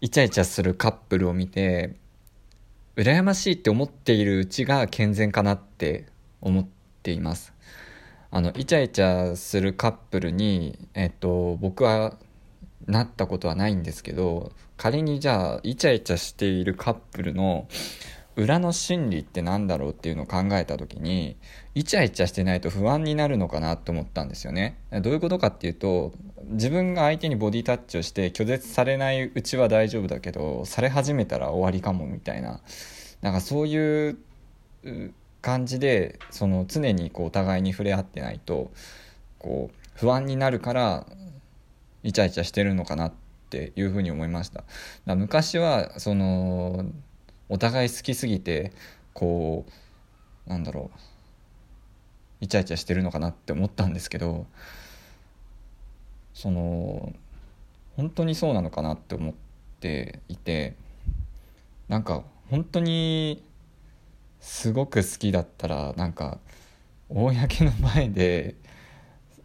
イチャイチャするカップルを見て羨ましいって思っているうちが健全かなって思っています。あのイチャイチャするカップルにえっと僕はなったことはないんですけど仮にじゃあイチャイチャしているカップルの裏の心理って何だろうっていうのを考えた時にイチャイチャしてないと不安になるのかなと思ったんですよね。どういうことかっていうと自分が相手にボディタッチをして拒絶されないうちは大丈夫だけどされ始めたら終わりかもみたいな。なんかそういう感じでその常にこうお互いに触れ合ってないとこう不安になるからイチャイチャしてるのかなっていうふうに思いました。だ昔はそのお互い好きすぎてこうなんだろうイチャイチャしてるのかなって思ったんですけどその本当にそうなのかなって思っていてなんか本当にすごく好きだったらなんか公の前で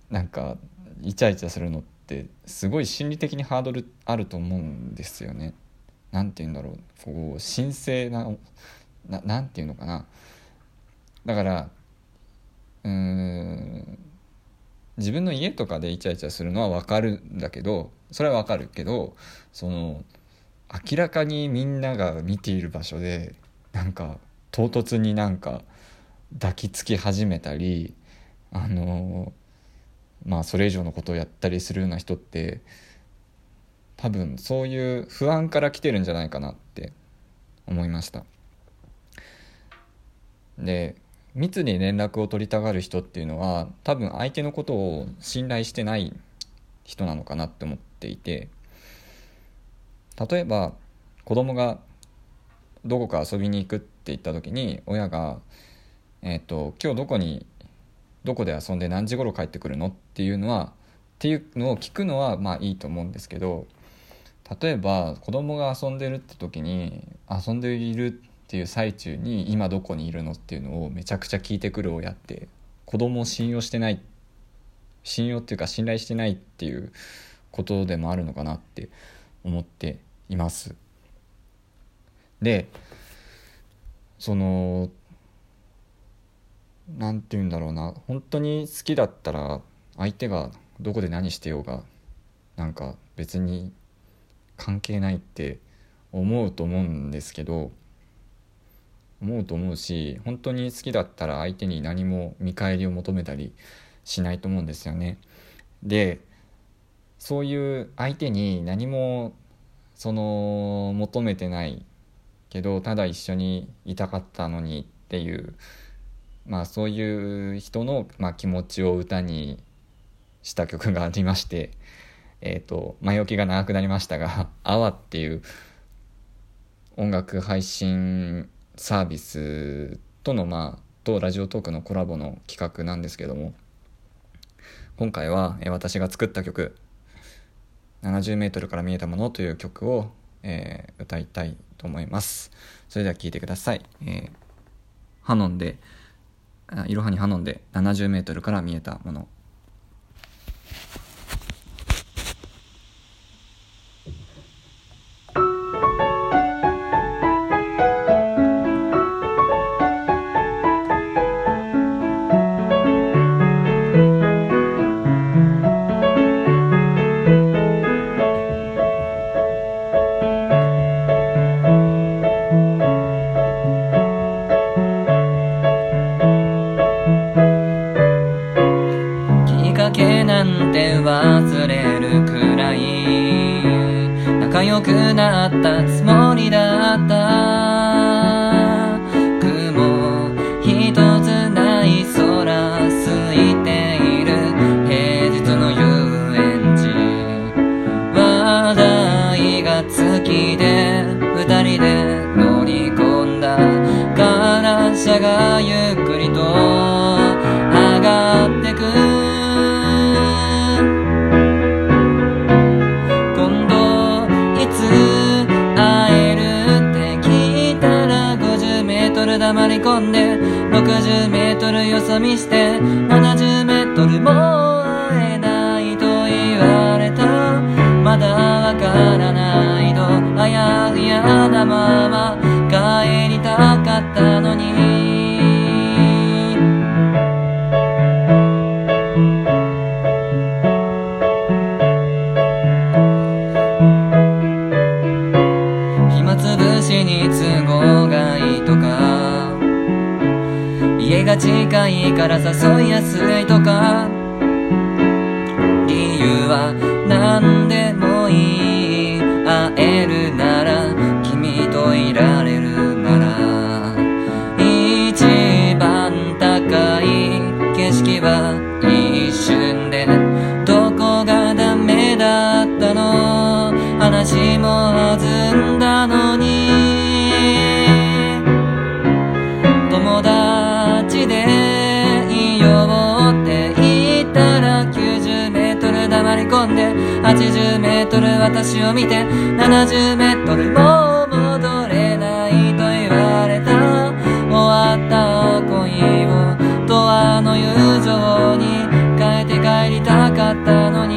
なんかイチャイチャするのってすごい心理的にハードルあると思うんですよね。何て言うんだろうこう神聖な何て言うのかなだからうん自分の家とかでイチャイチャするのは分かるんだけどそれは分かるけどその明らかにみんなが見ている場所でなんか唐突になんか抱きつき始めたりあのまあそれ以上のことをやったりするような人って多分そういう不安から来てるんじゃないかなって思いました。で密に連絡を取りたがる人っていうのは多分相手のことを信頼してない人なのかなって思っていて例えば子供がどこか遊びに行くって言った時に親が「えーと、今日どこにどこで遊んで何時頃帰ってくるの?」っていうのはっていうのを聞くのはまあいいと思うんですけど例えば子供が遊んでるって時に遊んでいるっていう最中に今どこにいるのっていうのをめちゃくちゃ聞いてくる親って子供を信用してない信用っていうか信頼してないっていうことでもあるのかなって思っています。でその何て言うんだろうな本当に好きだったら相手がどこで何してようがなんか別に関係ないって思うと思うんですけど思うと思うし本当に好きだったら相手に何も見返りを求めたりしないと思うんですよね。でそういう相手に何もその求めてないけどただ一緒にいたかったのにっていうまあそういう人の、まあ、気持ちを歌にした曲がありまして えっ、ー、と、前置きが長くなりましたが、アワっていう音楽配信サービスとの、まあ、とラジオトークのコラボの企画なんですけども、今回は、私が作った曲、70メートルから見えたものという曲を、えー、歌いたいと思います。それでは聴いてください。えー、ハノンで、いろはにハノンで70メートルから見えたもの。ったつもりだった。よそ見して70メートルも会えないと言われた。まだわからないのあやふやなまま帰りたかったのに。ら誘いやすいとか理由は何でもいい。会える私を見て70メートルも戻れないと言われた。終わった恋を永遠の友情に変えて帰りたかったのに。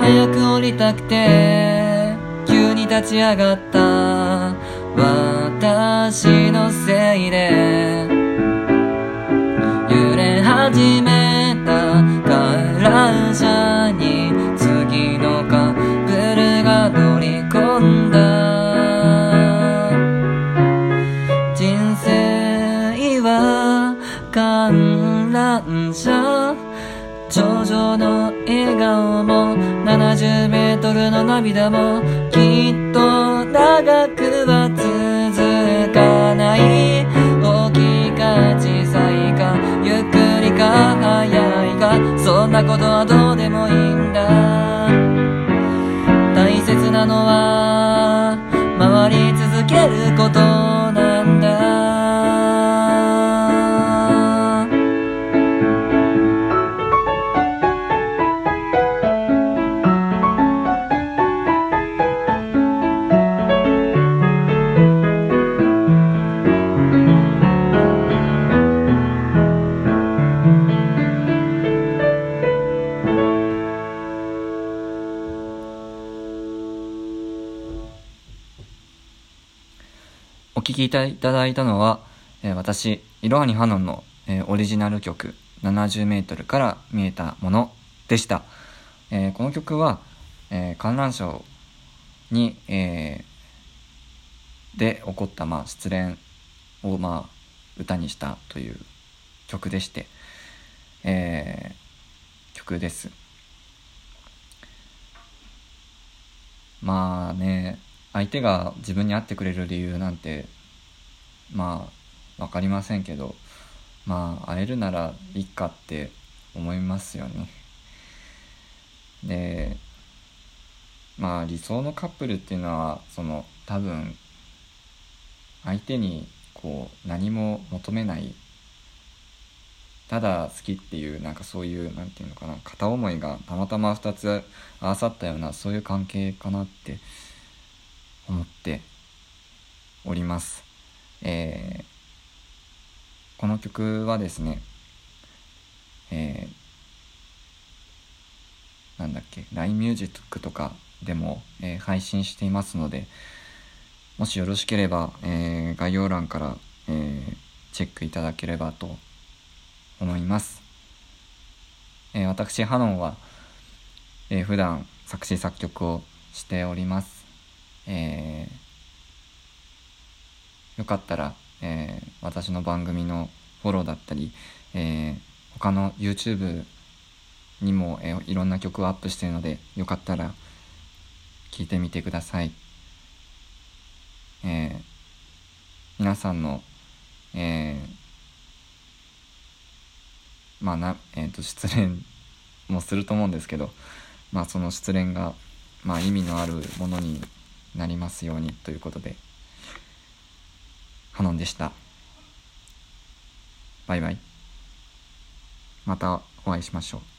早く降りたくて急に立ち上がった。私のせいで。揺れ始め車頂上の笑顔も70メートルの涙もきっと長くは続かない。大きいか小さいかゆっくりか早いかそんなことはどうでもいいんだ。聴きいただいたのは、えー私、いろはにハノンの、えーオリジナル曲70メートルから見えたものでした。えーこの曲は、えー観覧車に、えーで起こった、まあ、失恋を、まあ、歌にしたという曲でして、えー曲です。まあね相手が自分に会ってくれる理由なんてまあ分かりませんけどまあ会えるならいいかって思いますよねでまあ理想のカップルっていうのはその多分相手にこう何も求めないただ好きっていうなんかそういうなんていうのかな片思いがたまたま2つ合わさったようなそういう関係かなって思っております。えーこの曲はですね、えーなんだっけ LINE ミュージックとかでも、えー配信していますのでもしよろしければ、えー概要欄から、えーチェックいただければと思います。えー私、ハノンは、えー普段作詞作曲をしております。えーよかったら、えー私の番組のフォローだったり、えー他の YouTube にも、えーいろんな曲をアップしているのでよかったら聴いてみてください。えー皆さんの、えーまあな、えー、と失恋もすると思うんですけど、まあ、その失恋が、まあ、意味のあるものになりますようにということでハノンでした。バイバイ。またお会いしましょう。